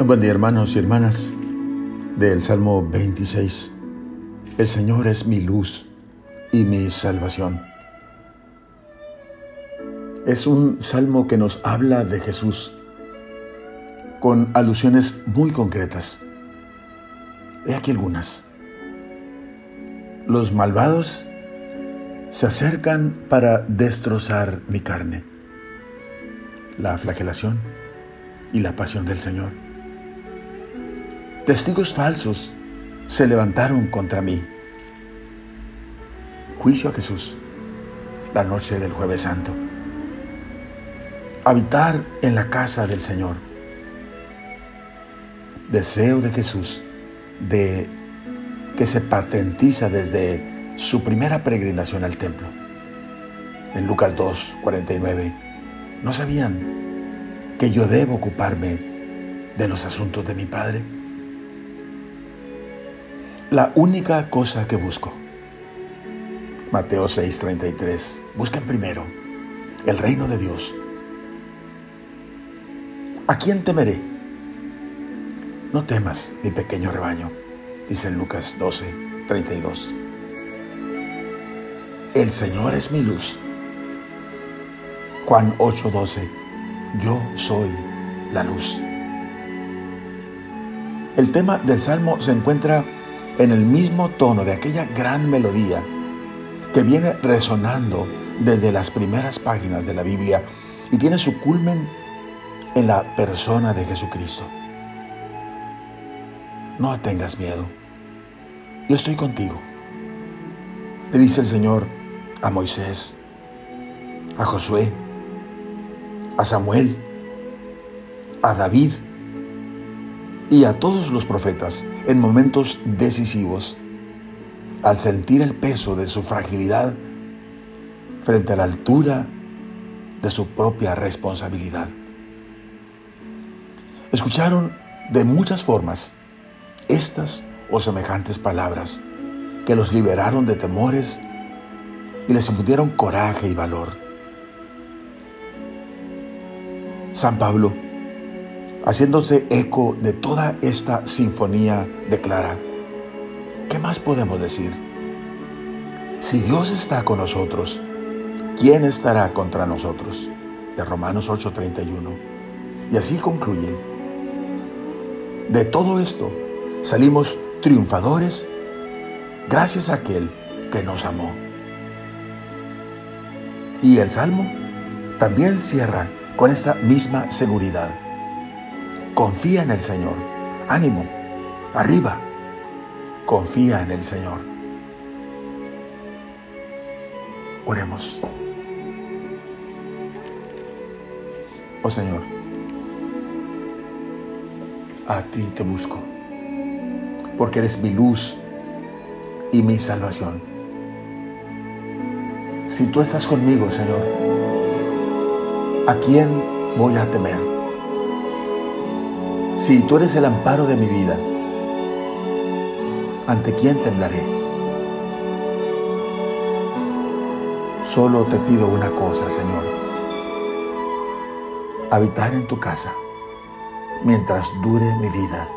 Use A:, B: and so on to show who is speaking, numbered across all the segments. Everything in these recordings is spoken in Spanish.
A: Buen día hermanos y hermanas del Salmo 26. El Señor es mi luz y mi salvación. Es un salmo que nos habla de Jesús con alusiones muy concretas. He aquí algunas. Los malvados se acercan para destrozar mi carne. La flagelación y la pasión del Señor. Testigos falsos se levantaron contra mí. Juicio a Jesús, la noche del jueves santo. Habitar en la casa del Señor. Deseo de Jesús de que se patentiza desde su primera peregrinación al templo. En Lucas 2, 49, ¿no sabían que yo debo ocuparme de los asuntos de mi Padre? La única cosa que busco. Mateo 6:33. Busquen primero el reino de Dios. ¿A quién temeré? No temas, mi pequeño rebaño, dice Lucas 12:32. El Señor es mi luz. Juan 8:12. Yo soy la luz. El tema del Salmo se encuentra en el mismo tono de aquella gran melodía que viene resonando desde las primeras páginas de la Biblia y tiene su culmen en la persona de Jesucristo. No tengas miedo, yo estoy contigo. Le dice el Señor a Moisés, a Josué, a Samuel, a David, y a todos los profetas en momentos decisivos, al sentir el peso de su fragilidad frente a la altura de su propia responsabilidad. Escucharon de muchas formas estas o semejantes palabras que los liberaron de temores y les infundieron coraje y valor. San Pablo haciéndose eco de toda esta sinfonía, declara, ¿qué más podemos decir? Si Dios está con nosotros, ¿quién estará contra nosotros? De Romanos 8:31. Y así concluye. De todo esto salimos triunfadores gracias a aquel que nos amó. Y el Salmo también cierra con esta misma seguridad. Confía en el Señor. Ánimo. Arriba. Confía en el Señor. Oremos. Oh Señor, a ti te busco, porque eres mi luz y mi salvación. Si tú estás conmigo, Señor, ¿a quién voy a temer? Si tú eres el amparo de mi vida, ¿ante quién temblaré? Solo te pido una cosa, Señor. Habitar en tu casa mientras dure mi vida,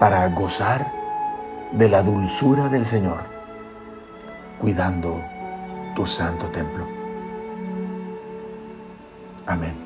A: para gozar de la dulzura del Señor, cuidando tu santo templo. Amén.